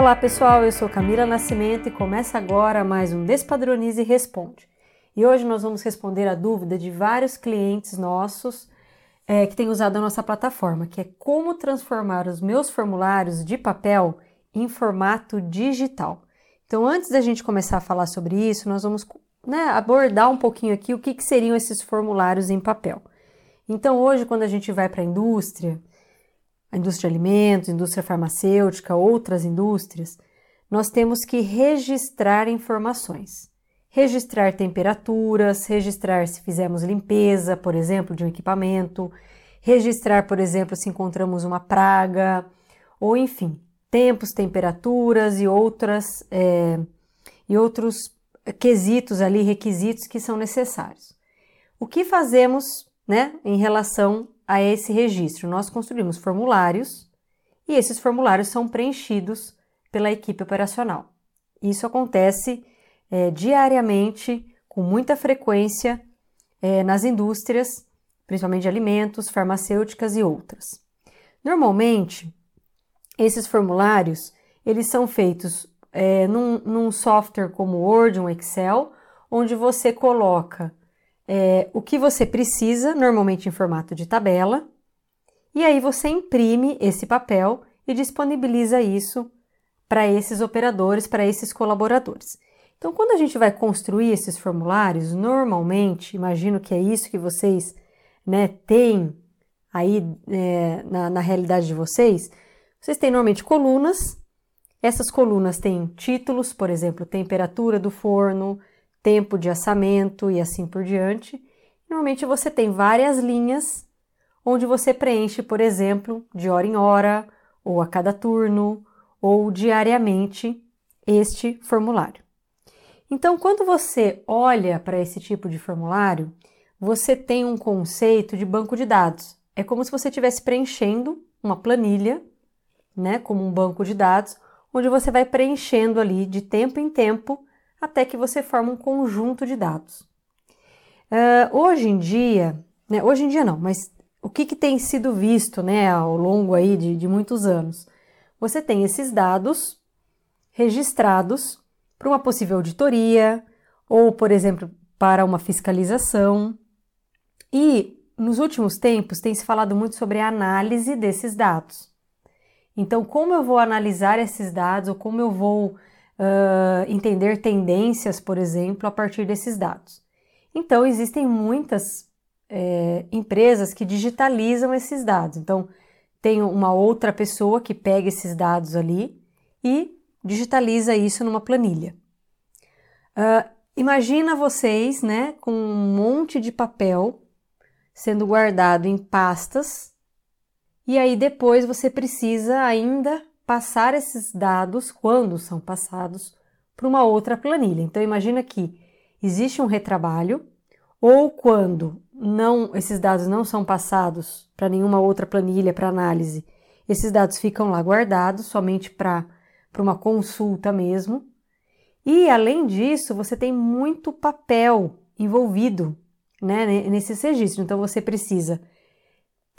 Olá pessoal, eu sou Camila Nascimento e começa agora mais um Despadronize e Responde. E hoje nós vamos responder a dúvida de vários clientes nossos é, que têm usado a nossa plataforma, que é como transformar os meus formulários de papel em formato digital. Então, antes da gente começar a falar sobre isso, nós vamos né, abordar um pouquinho aqui o que, que seriam esses formulários em papel. Então, hoje, quando a gente vai para a indústria, a indústria de alimentos, indústria farmacêutica, outras indústrias, nós temos que registrar informações. Registrar temperaturas, registrar se fizemos limpeza, por exemplo, de um equipamento, registrar, por exemplo, se encontramos uma praga, ou enfim, tempos, temperaturas e outras é, e outros quesitos ali, requisitos que são necessários. O que fazemos, né, em relação a esse registro. Nós construímos formulários e esses formulários são preenchidos pela equipe operacional. Isso acontece é, diariamente, com muita frequência, é, nas indústrias, principalmente de alimentos, farmacêuticas e outras. Normalmente, esses formulários eles são feitos é, num, num software como Word, um Excel, onde você coloca é, o que você precisa, normalmente em formato de tabela, e aí você imprime esse papel e disponibiliza isso para esses operadores, para esses colaboradores. Então, quando a gente vai construir esses formulários, normalmente, imagino que é isso que vocês né, têm aí é, na, na realidade de vocês, vocês têm normalmente colunas. Essas colunas têm títulos, por exemplo, temperatura do forno, tempo de assamento e assim por diante. Normalmente você tem várias linhas onde você preenche, por exemplo, de hora em hora, ou a cada turno, ou diariamente este formulário. Então, quando você olha para esse tipo de formulário, você tem um conceito de banco de dados. É como se você estivesse preenchendo uma planilha, né, como um banco de dados, onde você vai preenchendo ali de tempo em tempo até que você forma um conjunto de dados. Uh, hoje em dia, né, hoje em dia não, mas o que, que tem sido visto né, ao longo aí de, de muitos anos? Você tem esses dados registrados para uma possível auditoria ou, por exemplo, para uma fiscalização. E nos últimos tempos tem se falado muito sobre a análise desses dados. Então, como eu vou analisar esses dados ou como eu vou uh, entender tendências, por exemplo, a partir desses dados. Então, existem muitas é, empresas que digitalizam esses dados. Então, tem uma outra pessoa que pega esses dados ali e digitaliza isso numa planilha. Uh, imagina vocês, né, com um monte de papel sendo guardado em pastas e aí depois você precisa ainda passar esses dados, quando são passados, para uma outra planilha. Então imagina que existe um retrabalho ou quando não esses dados não são passados para nenhuma outra planilha para análise, esses dados ficam lá guardados somente para uma consulta mesmo. E além disso, você tem muito papel envolvido né, nesses. Então você precisa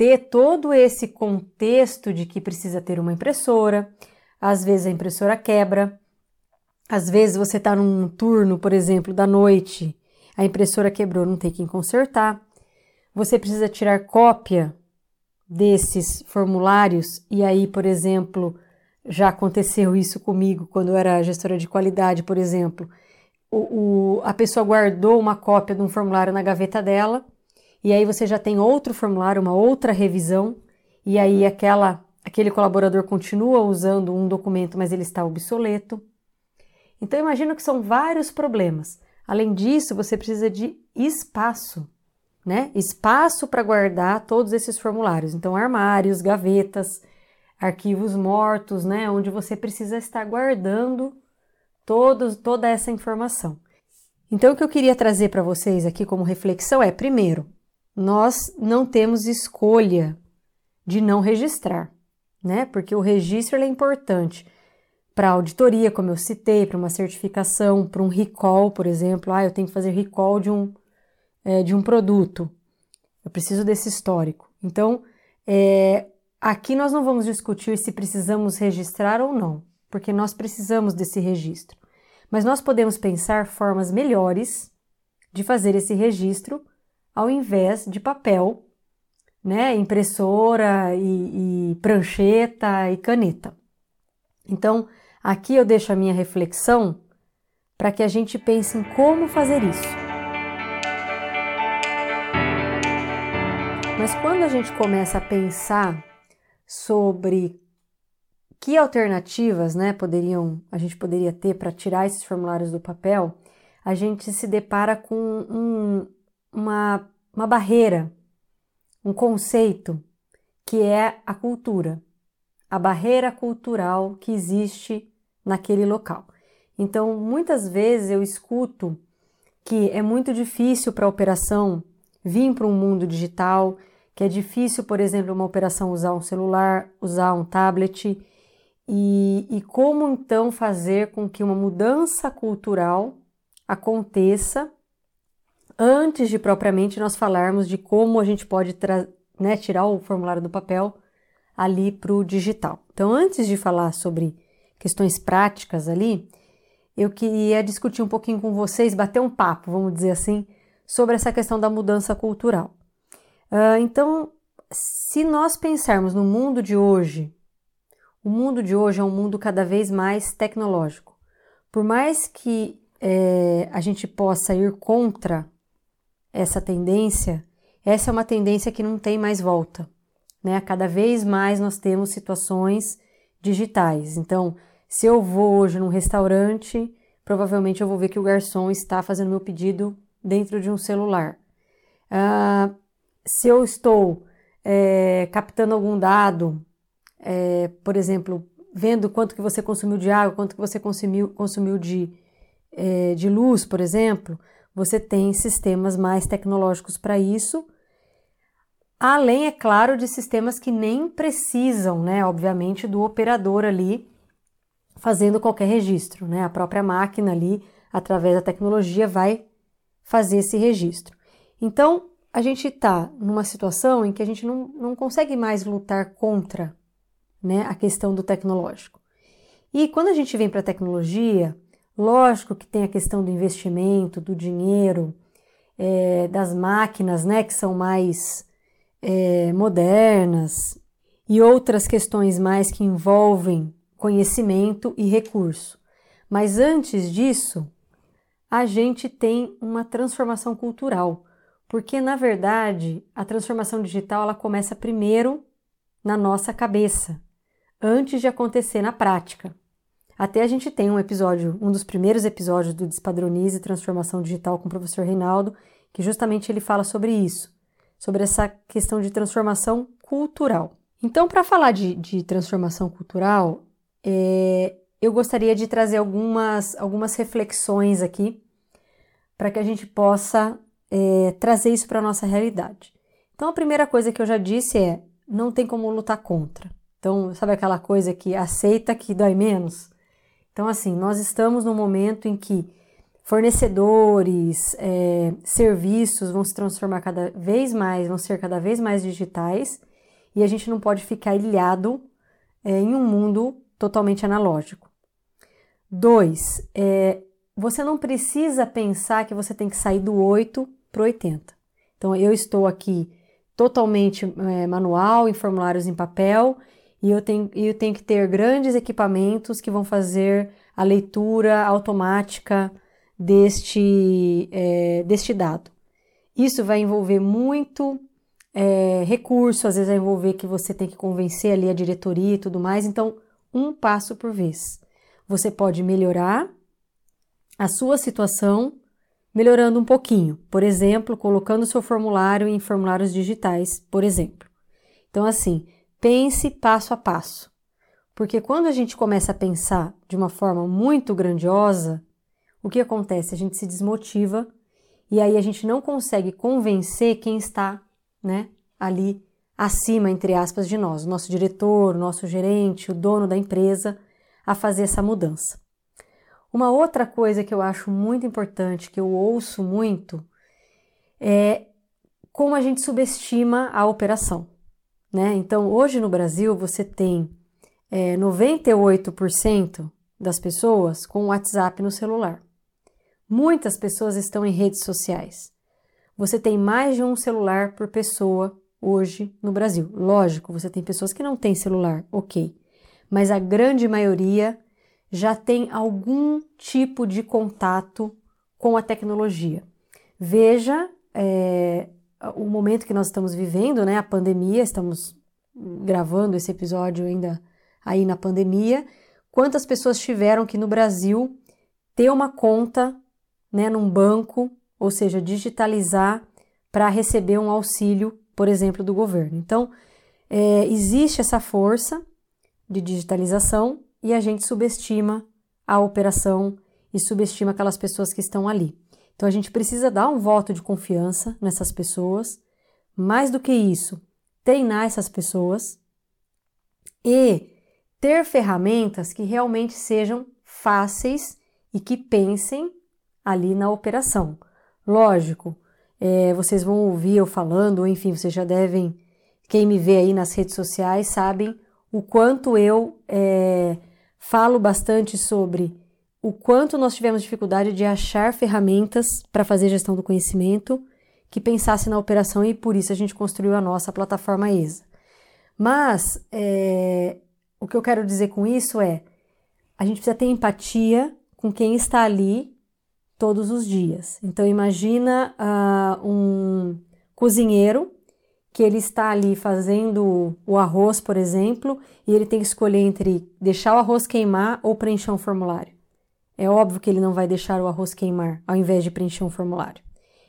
ter todo esse contexto de que precisa ter uma impressora, às vezes a impressora quebra, às vezes você está num turno, por exemplo, da noite, a impressora quebrou, não tem quem consertar. Você precisa tirar cópia desses formulários e aí, por exemplo, já aconteceu isso comigo quando eu era gestora de qualidade, por exemplo. O, o, a pessoa guardou uma cópia de um formulário na gaveta dela e aí você já tem outro formulário, uma outra revisão, e aí aquela, aquele colaborador continua usando um documento, mas ele está obsoleto. Então imagino que são vários problemas. Além disso, você precisa de espaço, né? Espaço para guardar todos esses formulários. Então, armários, gavetas, arquivos mortos, né? Onde você precisa estar guardando todos, toda essa informação. Então, o que eu queria trazer para vocês aqui como reflexão é, primeiro, nós não temos escolha de não registrar, né? Porque o registro é importante para auditoria, como eu citei, para uma certificação, para um recall, por exemplo. Ah, eu tenho que fazer recall de um, é, de um produto. Eu preciso desse histórico. Então, é, aqui nós não vamos discutir se precisamos registrar ou não. porque nós precisamos desse registro. Mas nós podemos pensar formas melhores de fazer esse registro ao invés de papel, né, impressora e, e prancheta e caneta. Então, aqui eu deixo a minha reflexão para que a gente pense em como fazer isso. Mas quando a gente começa a pensar sobre que alternativas, né, poderiam a gente poderia ter para tirar esses formulários do papel, a gente se depara com um, uma, uma barreira, um conceito que é a cultura, a barreira cultural que existe naquele local. Então, muitas vezes eu escuto que é muito difícil para a operação vir para um mundo digital, que é difícil, por exemplo, uma operação usar um celular, usar um tablet, e, e como então fazer com que uma mudança cultural aconteça antes de propriamente nós falarmos de como a gente pode né, tirar o formulário do papel ali para o digital. Então, antes de falar sobre questões práticas ali, eu queria discutir um pouquinho com vocês, bater um papo, vamos dizer assim, sobre essa questão da mudança cultural. Uh, então, se nós pensarmos no mundo de hoje, o mundo de hoje é um mundo cada vez mais tecnológico. Por mais que é, a gente possa ir contra essa tendência, essa é uma tendência que não tem mais volta. Né? Cada vez mais nós temos situações digitais. Então, se eu vou hoje num restaurante, provavelmente eu vou ver que o garçom está fazendo meu pedido dentro de um celular. Uh, se eu estou é, captando algum dado, é, por exemplo, vendo quanto que você consumiu de água, quanto que você consumiu, consumiu de, é, de luz, por exemplo, você tem sistemas mais tecnológicos para isso. Além, é claro, de sistemas que nem precisam, né, obviamente, do operador ali fazendo qualquer registro, né? A própria máquina ali, através da tecnologia, vai fazer esse registro. Então, a gente está numa situação em que a gente não, não consegue mais lutar contra né, a questão do tecnológico. E quando a gente vem para a tecnologia, lógico que tem a questão do investimento, do dinheiro, é, das máquinas, né, que são mais é, modernas, e outras questões mais que envolvem conhecimento e recurso. Mas antes disso, a gente tem uma transformação cultural, porque na verdade a transformação digital ela começa primeiro na nossa cabeça, antes de acontecer na prática. Até a gente tem um episódio, um dos primeiros episódios do Despadronize Transformação Digital com o professor Reinaldo, que justamente ele fala sobre isso, sobre essa questão de transformação cultural. Então, para falar de, de transformação cultural, é, eu gostaria de trazer algumas, algumas reflexões aqui para que a gente possa é, trazer isso para a nossa realidade. Então, a primeira coisa que eu já disse é: não tem como lutar contra. Então, sabe aquela coisa que aceita que dói menos? Então, assim, nós estamos num momento em que fornecedores, é, serviços vão se transformar cada vez mais, vão ser cada vez mais digitais e a gente não pode ficar ilhado é, em um mundo totalmente analógico. Dois, é, você não precisa pensar que você tem que sair do 8 para o 80. Então, eu estou aqui totalmente é, manual, em formulários em papel, e eu tenho, eu tenho que ter grandes equipamentos que vão fazer a leitura automática deste, é, deste dado. Isso vai envolver muito é, recurso, às vezes vai envolver que você tem que convencer ali a diretoria e tudo mais. Então, um passo por vez. Você pode melhorar a sua situação melhorando um pouquinho, por exemplo, colocando seu formulário em formulários digitais, por exemplo. Então, assim, pense passo a passo. Porque quando a gente começa a pensar de uma forma muito grandiosa, o que acontece? A gente se desmotiva e aí a gente não consegue convencer quem está, né, ali acima, entre aspas, de nós, o nosso diretor, o nosso gerente, o dono da empresa, a fazer essa mudança. Uma outra coisa que eu acho muito importante, que eu ouço muito, é como a gente subestima a operação. Né? Então, hoje no Brasil, você tem é, 98% das pessoas com WhatsApp no celular. Muitas pessoas estão em redes sociais. Você tem mais de um celular por pessoa hoje no Brasil. Lógico, você tem pessoas que não têm celular, ok. Mas a grande maioria já tem algum tipo de contato com a tecnologia. Veja é, o momento que nós estamos vivendo, né? A pandemia, estamos gravando esse episódio ainda aí na pandemia. Quantas pessoas tiveram que no Brasil ter uma conta, né, num banco, ou seja, digitalizar para receber um auxílio, por exemplo, do governo. Então, é, existe essa força de digitalização e a gente subestima a operação e subestima aquelas pessoas que estão ali. Então a gente precisa dar um voto de confiança nessas pessoas. Mais do que isso, treinar essas pessoas e ter ferramentas que realmente sejam fáceis e que pensem ali na operação. Lógico, é, vocês vão ouvir eu falando, ou enfim, vocês já devem, quem me vê aí nas redes sociais, sabem o quanto eu é, falo bastante sobre o quanto nós tivemos dificuldade de achar ferramentas para fazer gestão do conhecimento que pensasse na operação e por isso a gente construiu a nossa plataforma ESA. Mas é, o que eu quero dizer com isso é a gente precisa ter empatia com quem está ali todos os dias. Então imagina uh, um cozinheiro que ele está ali fazendo o arroz, por exemplo, e ele tem que escolher entre deixar o arroz queimar ou preencher um formulário. É óbvio que ele não vai deixar o arroz queimar ao invés de preencher um formulário.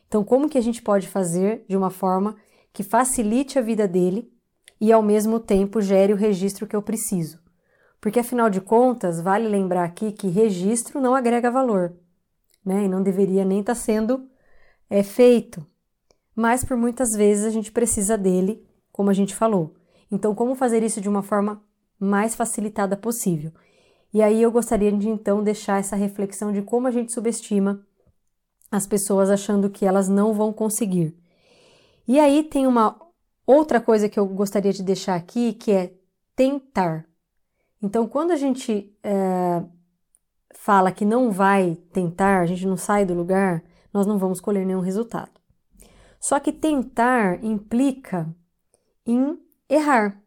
Então, como que a gente pode fazer de uma forma que facilite a vida dele e ao mesmo tempo gere o registro que eu preciso? Porque afinal de contas, vale lembrar aqui que registro não agrega valor, né? E não deveria nem estar tá sendo é, feito mas por muitas vezes a gente precisa dele, como a gente falou. Então, como fazer isso de uma forma mais facilitada possível? E aí eu gostaria de então deixar essa reflexão de como a gente subestima as pessoas achando que elas não vão conseguir. E aí tem uma outra coisa que eu gostaria de deixar aqui que é tentar. Então, quando a gente é, fala que não vai tentar, a gente não sai do lugar, nós não vamos colher nenhum resultado. Só que tentar implica em errar.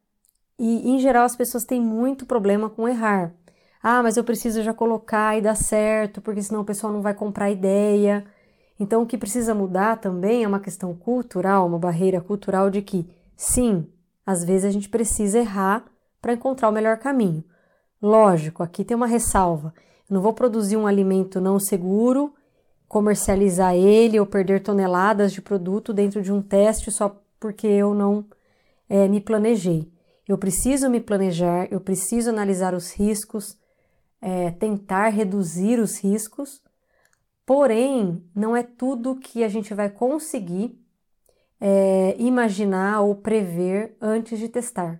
E em geral as pessoas têm muito problema com errar. Ah, mas eu preciso já colocar e dar certo, porque senão o pessoal não vai comprar ideia. Então o que precisa mudar também é uma questão cultural, uma barreira cultural de que sim, às vezes a gente precisa errar para encontrar o melhor caminho. Lógico, aqui tem uma ressalva. Eu não vou produzir um alimento não seguro comercializar ele ou perder toneladas de produto dentro de um teste só porque eu não é, me planejei. Eu preciso me planejar, eu preciso analisar os riscos, é, tentar reduzir os riscos, porém, não é tudo que a gente vai conseguir é, imaginar ou prever antes de testar.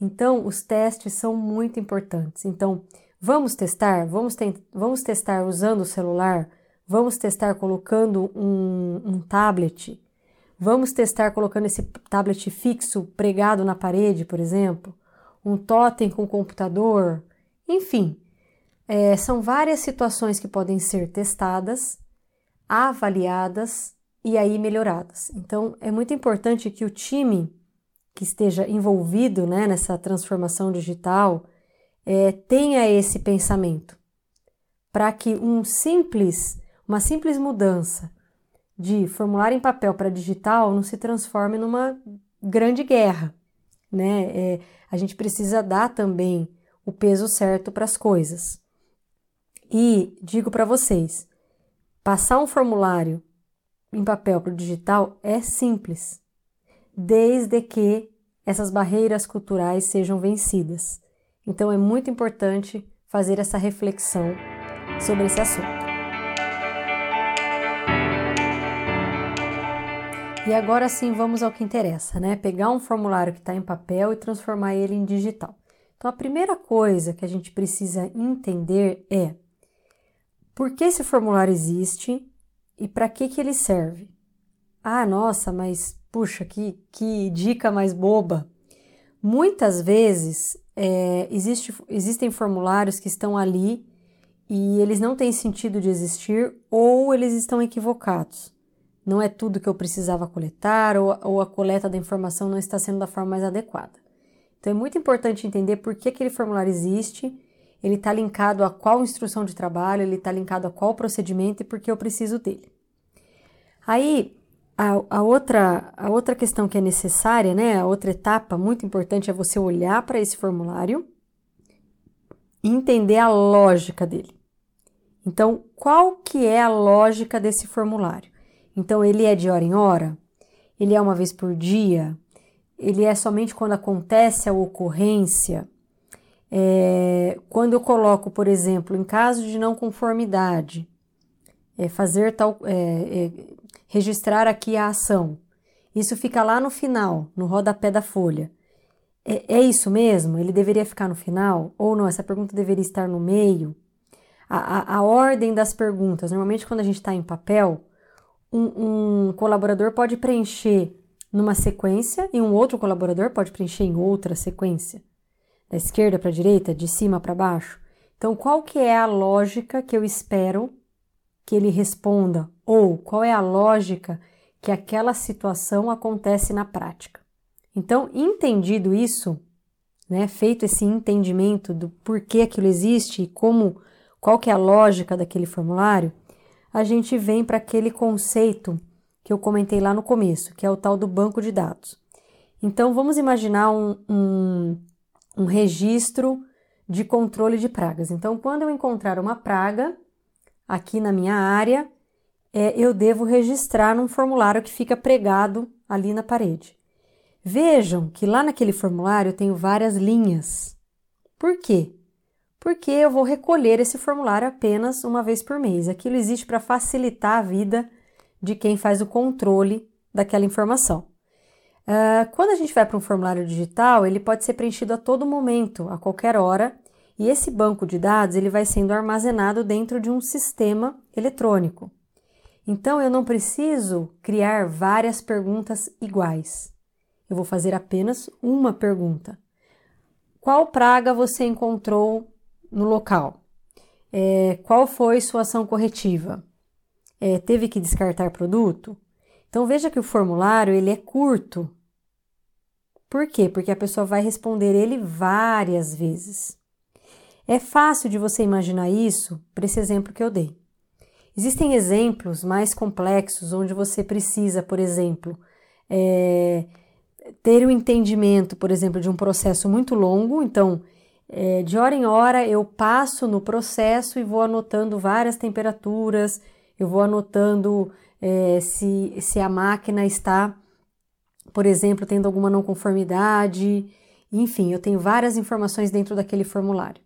Então, os testes são muito importantes. Então, vamos testar? Vamos, te vamos testar usando o celular? Vamos testar colocando um, um tablet. Vamos testar colocando esse tablet fixo pregado na parede, por exemplo. Um totem com computador. Enfim, é, são várias situações que podem ser testadas, avaliadas e aí melhoradas. Então, é muito importante que o time que esteja envolvido né, nessa transformação digital é, tenha esse pensamento, para que um simples uma simples mudança de formulário em papel para digital não se transforme numa grande guerra, né? É, a gente precisa dar também o peso certo para as coisas. E digo para vocês, passar um formulário em papel para o digital é simples, desde que essas barreiras culturais sejam vencidas. Então é muito importante fazer essa reflexão sobre esse assunto. E agora sim vamos ao que interessa, né? Pegar um formulário que está em papel e transformar ele em digital. Então a primeira coisa que a gente precisa entender é por que esse formulário existe e para que, que ele serve. Ah, nossa, mas puxa, que, que dica mais boba! Muitas vezes é, existe, existem formulários que estão ali e eles não têm sentido de existir ou eles estão equivocados. Não é tudo que eu precisava coletar ou, ou a coleta da informação não está sendo da forma mais adequada. Então é muito importante entender por que aquele formulário existe, ele está linkado a qual instrução de trabalho, ele está linkado a qual procedimento e por que eu preciso dele. Aí, a, a, outra, a outra questão que é necessária, né, a outra etapa muito importante é você olhar para esse formulário e entender a lógica dele. Então, qual que é a lógica desse formulário? Então, ele é de hora em hora? Ele é uma vez por dia? Ele é somente quando acontece a ocorrência? É, quando eu coloco, por exemplo, em caso de não conformidade, é, fazer tal, é, é, registrar aqui a ação. Isso fica lá no final, no rodapé da folha. É, é isso mesmo? Ele deveria ficar no final? Ou não? Essa pergunta deveria estar no meio? A, a, a ordem das perguntas. Normalmente, quando a gente está em papel, um, um colaborador pode preencher numa sequência e um outro colaborador pode preencher em outra sequência, da esquerda para a direita, de cima para baixo. Então, qual que é a lógica que eu espero que ele responda ou qual é a lógica que aquela situação acontece na prática? Então, entendido isso, né, feito esse entendimento do porquê aquilo existe e como qual que é a lógica daquele formulário, a gente vem para aquele conceito que eu comentei lá no começo, que é o tal do banco de dados. Então, vamos imaginar um, um, um registro de controle de pragas. Então, quando eu encontrar uma praga aqui na minha área, é, eu devo registrar num formulário que fica pregado ali na parede. Vejam que lá naquele formulário eu tenho várias linhas. Por quê? porque eu vou recolher esse formulário apenas uma vez por mês. Aquilo existe para facilitar a vida de quem faz o controle daquela informação. Uh, quando a gente vai para um formulário digital, ele pode ser preenchido a todo momento, a qualquer hora, e esse banco de dados ele vai sendo armazenado dentro de um sistema eletrônico. Então eu não preciso criar várias perguntas iguais. Eu vou fazer apenas uma pergunta. Qual praga você encontrou no local? É, qual foi sua ação corretiva? É, teve que descartar produto? Então veja que o formulário ele é curto. Por quê? Porque a pessoa vai responder ele várias vezes. É fácil de você imaginar isso por esse exemplo que eu dei. Existem exemplos mais complexos onde você precisa, por exemplo, é, ter o um entendimento, por exemplo, de um processo muito longo. Então, é, de hora em hora eu passo no processo e vou anotando várias temperaturas, eu vou anotando é, se, se a máquina está, por exemplo, tendo alguma não conformidade, enfim, eu tenho várias informações dentro daquele formulário.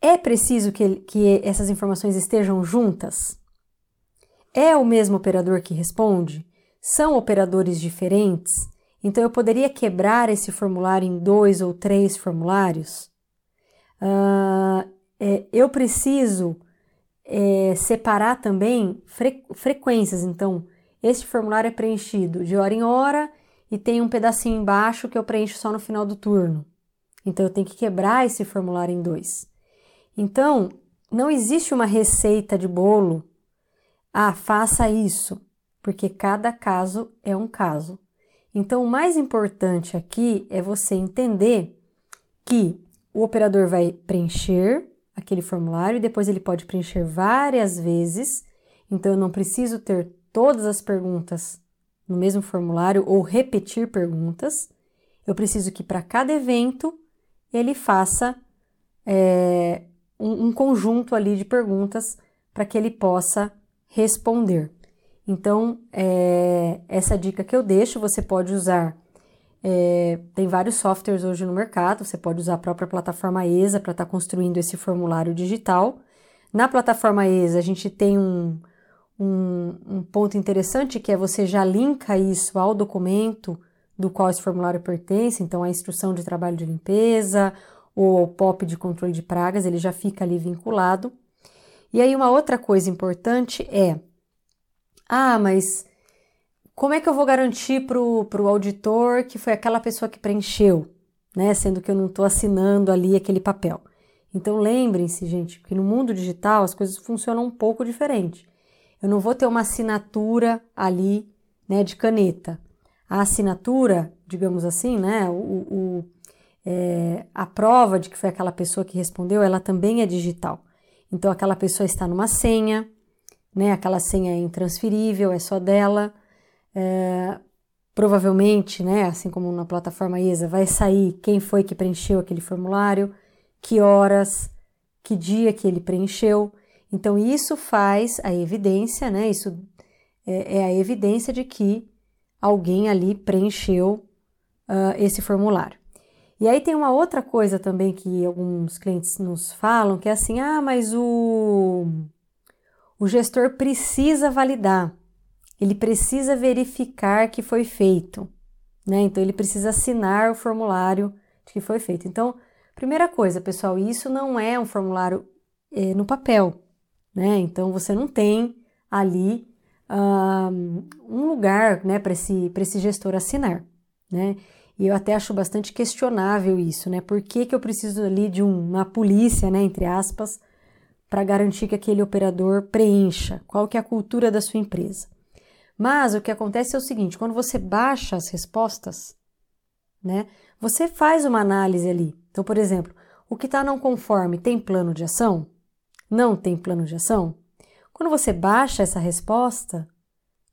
É preciso que, que essas informações estejam juntas? É o mesmo operador que responde? São operadores diferentes? Então, eu poderia quebrar esse formulário em dois ou três formulários. Uh, é, eu preciso é, separar também fre frequências. Então, este formulário é preenchido de hora em hora e tem um pedacinho embaixo que eu preencho só no final do turno. Então, eu tenho que quebrar esse formulário em dois. Então, não existe uma receita de bolo. Ah, faça isso, porque cada caso é um caso. Então, o mais importante aqui é você entender que o operador vai preencher aquele formulário e depois ele pode preencher várias vezes. Então, eu não preciso ter todas as perguntas no mesmo formulário ou repetir perguntas. Eu preciso que para cada evento ele faça é, um, um conjunto ali de perguntas para que ele possa responder. Então, é, essa dica que eu deixo, você pode usar. É, tem vários softwares hoje no mercado, você pode usar a própria plataforma ESA para estar tá construindo esse formulário digital. Na plataforma ESA, a gente tem um, um, um ponto interessante que é você já linka isso ao documento do qual esse formulário pertence, então a instrução de trabalho de limpeza ou o POP de controle de pragas, ele já fica ali vinculado. E aí, uma outra coisa importante é ah, mas como é que eu vou garantir para o auditor que foi aquela pessoa que preencheu, né? Sendo que eu não estou assinando ali aquele papel. Então lembrem-se, gente, que no mundo digital as coisas funcionam um pouco diferente. Eu não vou ter uma assinatura ali, né, de caneta. A assinatura, digamos assim, né, o, o é, a prova de que foi aquela pessoa que respondeu, ela também é digital. Então aquela pessoa está numa senha, né, aquela senha é intransferível, é só dela. É, provavelmente, né, assim como na plataforma ISA, vai sair quem foi que preencheu aquele formulário que horas, que dia que ele preencheu. Então, isso faz a evidência, né? Isso é, é a evidência de que alguém ali preencheu uh, esse formulário. E aí tem uma outra coisa também que alguns clientes nos falam, que é assim, ah, mas o, o gestor precisa validar, ele precisa verificar que foi feito, né? Então ele precisa assinar o formulário de que foi feito. Então, Primeira coisa, pessoal, isso não é um formulário é, no papel, né? Então você não tem ali um lugar, né, para esse, esse gestor assinar, né? E eu até acho bastante questionável isso, né? Por que, que eu preciso ali de um, uma polícia, né, entre aspas, para garantir que aquele operador preencha? Qual que é a cultura da sua empresa? Mas o que acontece é o seguinte, quando você baixa as respostas, né, você faz uma análise ali. Então, por exemplo, o que está não conforme tem plano de ação? Não tem plano de ação? Quando você baixa essa resposta,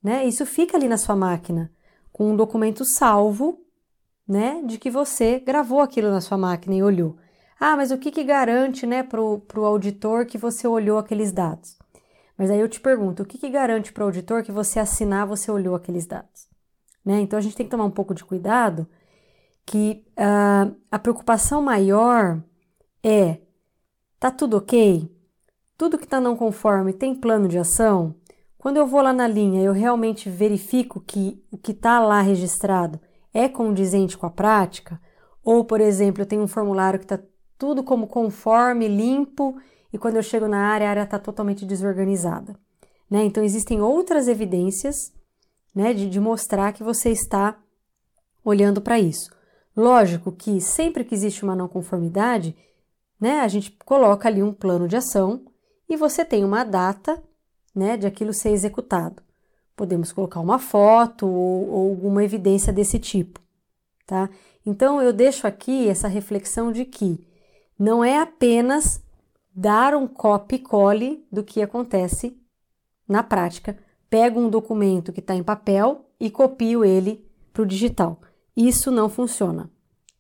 né, isso fica ali na sua máquina com um documento salvo, né, de que você gravou aquilo na sua máquina e olhou. Ah, mas o que, que garante, né, para o auditor que você olhou aqueles dados? Mas aí eu te pergunto, o que, que garante para o auditor que você assinar, você olhou aqueles dados? Né? Então a gente tem que tomar um pouco de cuidado que uh, a preocupação maior é: tá tudo ok? Tudo que está não conforme tem plano de ação? Quando eu vou lá na linha, eu realmente verifico que o que está lá registrado é condizente com a prática? Ou, por exemplo, eu tenho um formulário que está tudo como conforme, limpo, e quando eu chego na área, a área está totalmente desorganizada. Né? Então, existem outras evidências né, de, de mostrar que você está olhando para isso. Lógico que sempre que existe uma não conformidade, né, a gente coloca ali um plano de ação e você tem uma data, né, de aquilo ser executado. Podemos colocar uma foto ou, ou alguma evidência desse tipo, tá? Então eu deixo aqui essa reflexão de que não é apenas dar um copy cole do que acontece na prática. Pego um documento que está em papel e copio ele para o digital. Isso não funciona,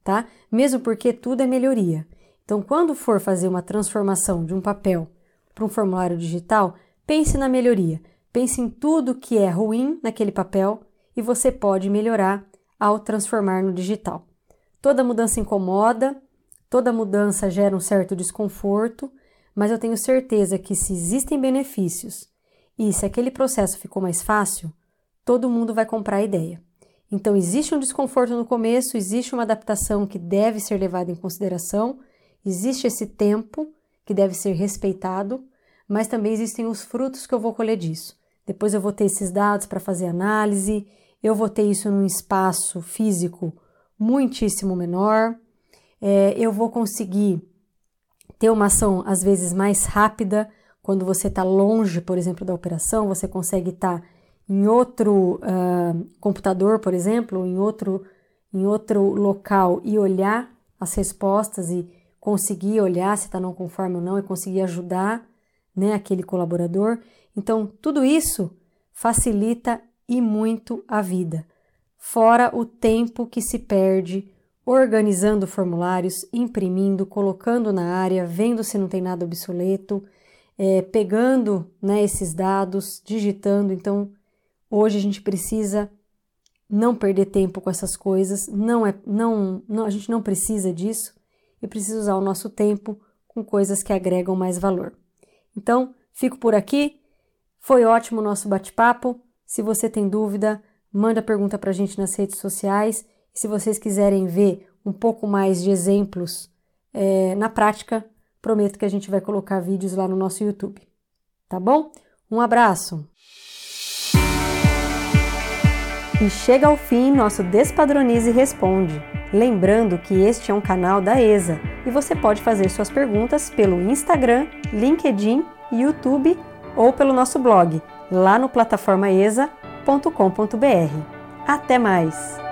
tá? Mesmo porque tudo é melhoria. Então, quando for fazer uma transformação de um papel para um formulário digital, pense na melhoria. Pense em tudo que é ruim naquele papel e você pode melhorar ao transformar no digital. Toda mudança incomoda, toda mudança gera um certo desconforto, mas eu tenho certeza que se existem benefícios e se aquele processo ficou mais fácil, todo mundo vai comprar a ideia. Então, existe um desconforto no começo, existe uma adaptação que deve ser levada em consideração, existe esse tempo que deve ser respeitado, mas também existem os frutos que eu vou colher disso. Depois eu vou ter esses dados para fazer análise, eu vou ter isso num espaço físico muitíssimo menor, é, eu vou conseguir ter uma ação às vezes mais rápida. Quando você está longe, por exemplo, da operação, você consegue estar tá em outro uh, computador, por exemplo, em outro, em outro local e olhar as respostas e conseguir olhar se está não conforme ou não e conseguir ajudar né, aquele colaborador. Então, tudo isso facilita e muito a vida, fora o tempo que se perde organizando formulários, imprimindo, colocando na área, vendo se não tem nada obsoleto, é, pegando né, esses dados, digitando. Então, Hoje a gente precisa não perder tempo com essas coisas, não é, não, não, a gente não precisa disso e precisa usar o nosso tempo com coisas que agregam mais valor. Então, fico por aqui. Foi ótimo o nosso bate-papo. Se você tem dúvida, manda pergunta para a gente nas redes sociais. E se vocês quiserem ver um pouco mais de exemplos é, na prática, prometo que a gente vai colocar vídeos lá no nosso YouTube. Tá bom? Um abraço! E chega ao fim nosso Despadronize Responde. Lembrando que este é um canal da ESA e você pode fazer suas perguntas pelo Instagram, LinkedIn, YouTube ou pelo nosso blog lá no plataformaesa.com.br. Até mais!